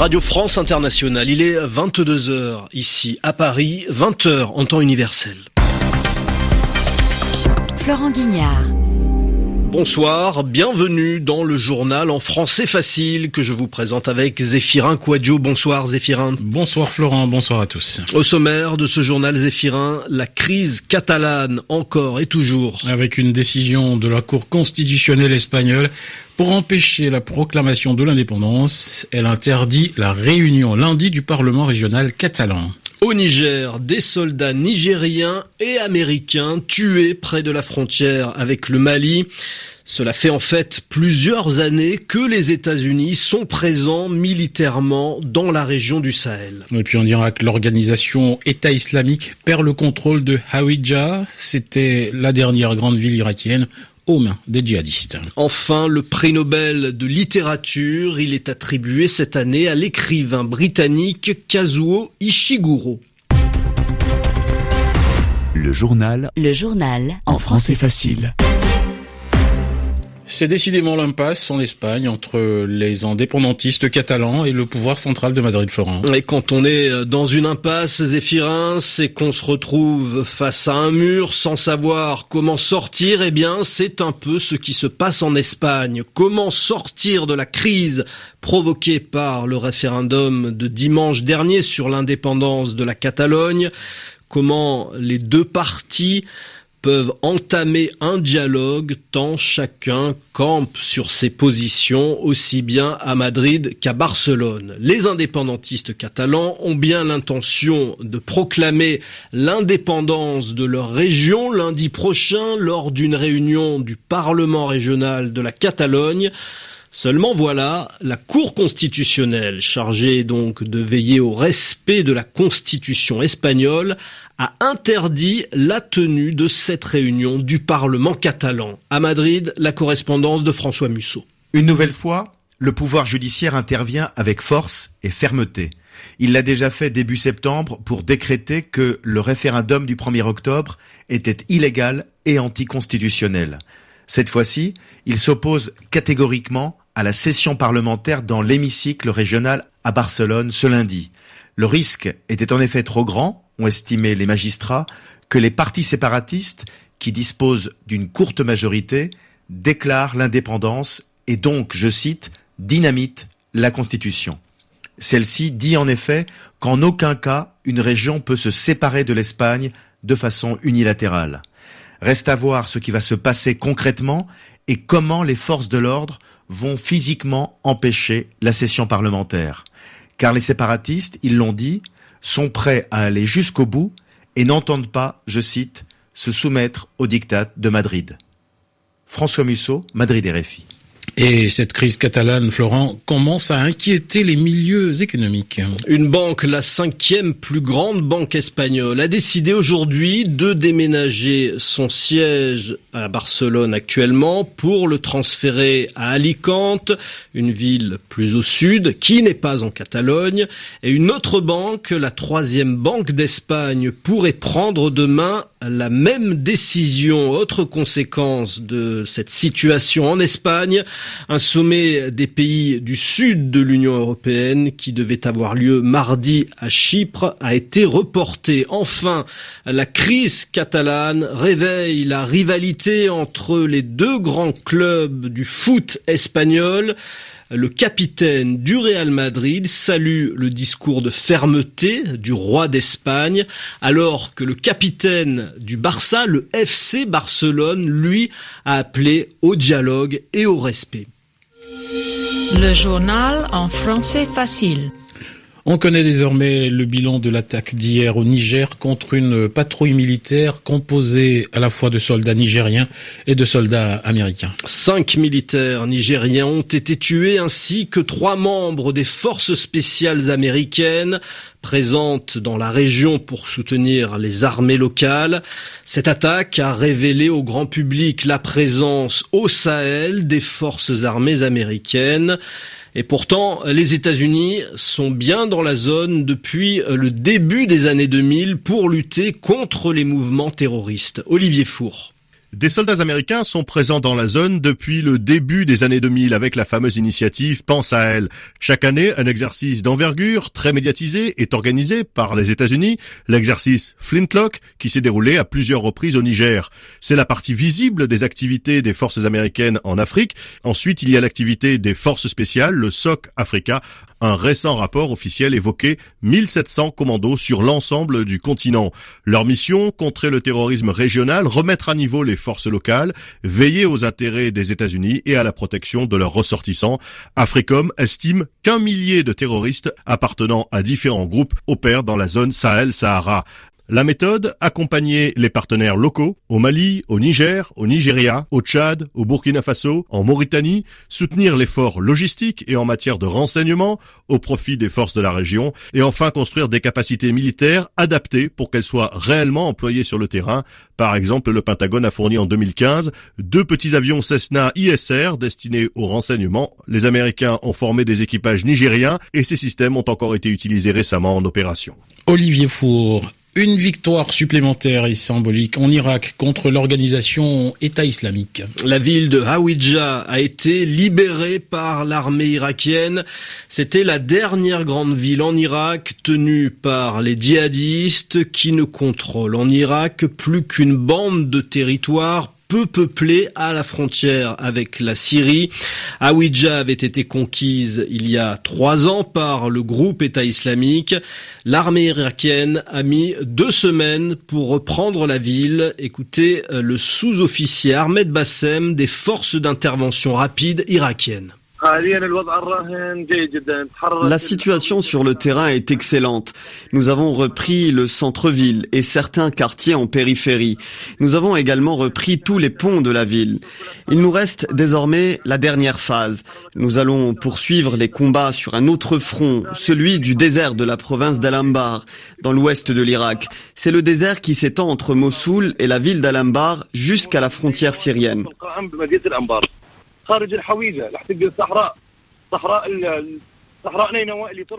Radio France Internationale, il est 22h ici à Paris, 20h en temps universel. Florent Guignard. Bonsoir, bienvenue dans le journal en français facile que je vous présente avec Zéphirin Quadio. Bonsoir Zéphirin. Bonsoir Florent, bonsoir à tous. Au sommaire de ce journal Zéphirin, la crise catalane encore et toujours. Avec une décision de la Cour constitutionnelle espagnole pour empêcher la proclamation de l'indépendance, elle interdit la réunion lundi du Parlement régional catalan. Au Niger, des soldats nigériens et américains tués près de la frontière avec le Mali. Cela fait en fait plusieurs années que les États-Unis sont présents militairement dans la région du Sahel. Et puis on dira que l'organisation État islamique perd le contrôle de Hawija. C'était la dernière grande ville irakienne aux mains des djihadistes. Enfin, le prix Nobel de littérature, il est attribué cette année à l'écrivain britannique Kazuo Ishiguro. Le journal. Le journal. En français facile. C'est décidément l'impasse en Espagne entre les indépendantistes catalans et le pouvoir central de Madrid-Florent. Et quand on est dans une impasse, Zéphirin, c'est qu'on se retrouve face à un mur sans savoir comment sortir. Eh bien, c'est un peu ce qui se passe en Espagne. Comment sortir de la crise provoquée par le référendum de dimanche dernier sur l'indépendance de la Catalogne? Comment les deux partis peuvent entamer un dialogue tant chacun campe sur ses positions aussi bien à Madrid qu'à Barcelone. Les indépendantistes catalans ont bien l'intention de proclamer l'indépendance de leur région lundi prochain lors d'une réunion du Parlement régional de la Catalogne. Seulement voilà, la Cour constitutionnelle, chargée donc de veiller au respect de la Constitution espagnole, a interdit la tenue de cette réunion du Parlement catalan. À Madrid, la correspondance de François Musso. Une nouvelle fois, le pouvoir judiciaire intervient avec force et fermeté. Il l'a déjà fait début septembre pour décréter que le référendum du 1er octobre était illégal et anticonstitutionnel. Cette fois-ci, il s'oppose catégoriquement à la session parlementaire dans l'hémicycle régional à Barcelone ce lundi. Le risque était en effet trop grand, ont estimé les magistrats, que les partis séparatistes, qui disposent d'une courte majorité, déclarent l'indépendance et donc, je cite, dynamite la Constitution. Celle-ci dit en effet qu'en aucun cas une région peut se séparer de l'Espagne de façon unilatérale. Reste à voir ce qui va se passer concrètement et comment les forces de l'ordre vont physiquement empêcher la session parlementaire. Car les séparatistes, ils l'ont dit, sont prêts à aller jusqu'au bout et n'entendent pas, je cite, se soumettre au diktat de Madrid. François Musso, Madrid RFI. Et cette crise catalane, Florent, commence à inquiéter les milieux économiques. Une banque, la cinquième plus grande banque espagnole, a décidé aujourd'hui de déménager son siège à Barcelone actuellement pour le transférer à Alicante, une ville plus au sud, qui n'est pas en Catalogne. Et une autre banque, la troisième banque d'Espagne, pourrait prendre demain la même décision. Autre conséquence de cette situation en Espagne, un sommet des pays du sud de l'Union européenne qui devait avoir lieu mardi à Chypre a été reporté. Enfin, la crise catalane réveille la rivalité entre les deux grands clubs du foot espagnol. Le capitaine du Real Madrid salue le discours de fermeté du roi d'Espagne, alors que le capitaine du Barça, le FC Barcelone, lui, a appelé au dialogue et au respect. Le journal en français facile. On connaît désormais le bilan de l'attaque d'hier au Niger contre une patrouille militaire composée à la fois de soldats nigériens et de soldats américains. Cinq militaires nigériens ont été tués ainsi que trois membres des forces spéciales américaines présentes dans la région pour soutenir les armées locales. Cette attaque a révélé au grand public la présence au Sahel des forces armées américaines. Et pourtant, les États-Unis sont bien dans la zone depuis le début des années 2000 pour lutter contre les mouvements terroristes. Olivier Four. Des soldats américains sont présents dans la zone depuis le début des années 2000 avec la fameuse initiative Pense à elle. Chaque année, un exercice d'envergure très médiatisé est organisé par les États-Unis, l'exercice Flintlock qui s'est déroulé à plusieurs reprises au Niger. C'est la partie visible des activités des forces américaines en Afrique. Ensuite, il y a l'activité des forces spéciales, le SOC Africa, un récent rapport officiel évoquait 1700 commandos sur l'ensemble du continent. Leur mission, contrer le terrorisme régional, remettre à niveau les forces locales, veiller aux intérêts des États-Unis et à la protection de leurs ressortissants. Africom estime qu'un millier de terroristes appartenant à différents groupes opèrent dans la zone Sahel-Sahara. La méthode, accompagner les partenaires locaux au Mali, au Niger, au Nigeria, au Tchad, au Burkina Faso, en Mauritanie, soutenir l'effort logistique et en matière de renseignement au profit des forces de la région et enfin construire des capacités militaires adaptées pour qu'elles soient réellement employées sur le terrain. Par exemple, le Pentagone a fourni en 2015 deux petits avions Cessna ISR destinés au renseignement. Les Américains ont formé des équipages nigériens et ces systèmes ont encore été utilisés récemment en opération. Olivier Four, une victoire supplémentaire et symbolique en Irak contre l'organisation État islamique. La ville de Hawija a été libérée par l'armée irakienne. C'était la dernière grande ville en Irak tenue par les djihadistes qui ne contrôlent en Irak plus qu'une bande de territoire peu peuplée à la frontière avec la Syrie. Awidja avait été conquise il y a trois ans par le groupe État islamique. L'armée irakienne a mis deux semaines pour reprendre la ville. Écoutez euh, le sous-officier Ahmed Bassem des forces d'intervention rapide irakiennes. La situation sur le terrain est excellente. Nous avons repris le centre-ville et certains quartiers en périphérie. Nous avons également repris tous les ponts de la ville. Il nous reste désormais la dernière phase. Nous allons poursuivre les combats sur un autre front, celui du désert de la province d'Alambar, dans l'ouest de l'Irak. C'est le désert qui s'étend entre Mossoul et la ville d'Alambar jusqu'à la frontière syrienne.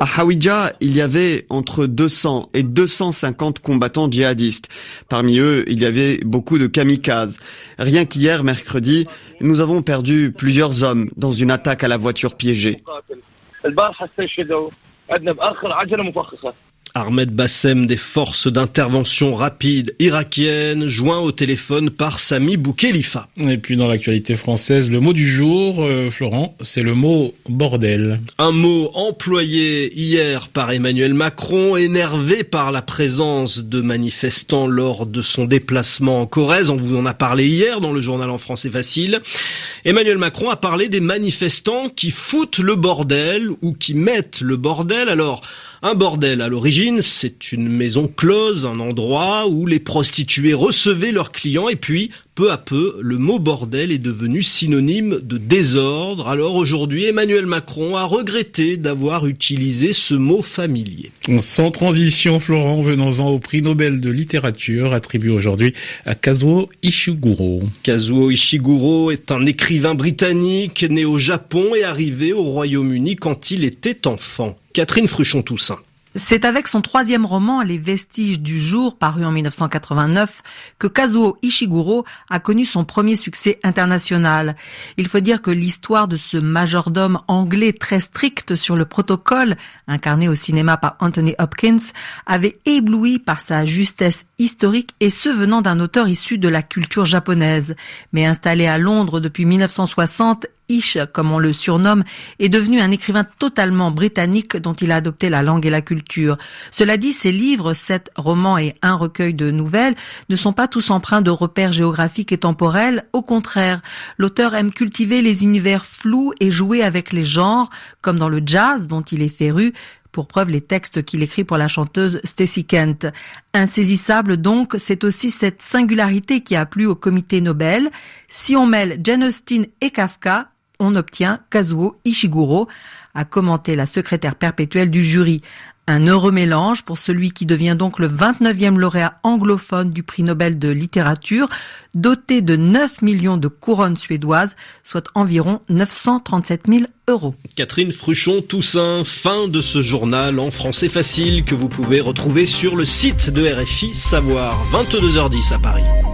À Hawija, il y avait entre 200 et 250 combattants djihadistes. Parmi eux, il y avait beaucoup de kamikazes. Rien qu'hier, mercredi, nous avons perdu plusieurs hommes dans une attaque à la voiture piégée. Ahmed Bassem des forces d'intervention rapide irakiennes, joint au téléphone par Sami Boukhelifa. Et puis dans l'actualité française, le mot du jour, euh, Florent, c'est le mot bordel. Un mot employé hier par Emmanuel Macron, énervé par la présence de manifestants lors de son déplacement en Corrèze. On vous en a parlé hier dans le journal en français facile. Emmanuel Macron a parlé des manifestants qui foutent le bordel ou qui mettent le bordel. Alors, un bordel, à l'origine, c'est une maison close, un endroit où les prostituées recevaient leurs clients et puis, peu à peu, le mot bordel est devenu synonyme de désordre. Alors aujourd'hui, Emmanuel Macron a regretté d'avoir utilisé ce mot familier. Sans transition, Florent, venons-en au prix Nobel de littérature attribué aujourd'hui à Kazuo Ishiguro. Kazuo Ishiguro est un écrivain britannique né au Japon et arrivé au Royaume-Uni quand il était enfant. Catherine Fruchon-Toussaint. C'est avec son troisième roman, Les Vestiges du jour, paru en 1989, que Kazuo Ishiguro a connu son premier succès international. Il faut dire que l'histoire de ce majordome anglais très strict sur le protocole, incarné au cinéma par Anthony Hopkins, avait ébloui par sa justesse historique et ce venant d'un auteur issu de la culture japonaise. Mais installé à Londres depuis 1960, Ish, comme on le surnomme, est devenu un écrivain totalement britannique dont il a adopté la langue et la culture. Cela dit, ses livres, sept romans et un recueil de nouvelles, ne sont pas tous empreints de repères géographiques et temporels. Au contraire, l'auteur aime cultiver les univers flous et jouer avec les genres, comme dans le jazz dont il est féru, pour preuve les textes qu'il écrit pour la chanteuse Stacy Kent. Insaisissable donc, c'est aussi cette singularité qui a plu au comité Nobel. Si on mêle Jane Austen et Kafka, on obtient Kazuo Ishiguro, a commenté la secrétaire perpétuelle du jury. Un heureux mélange pour celui qui devient donc le 29e lauréat anglophone du prix Nobel de littérature, doté de 9 millions de couronnes suédoises, soit environ 937 000 euros. Catherine Fruchon Toussaint, fin de ce journal en français facile que vous pouvez retrouver sur le site de RFI Savoir, 22h10 à Paris.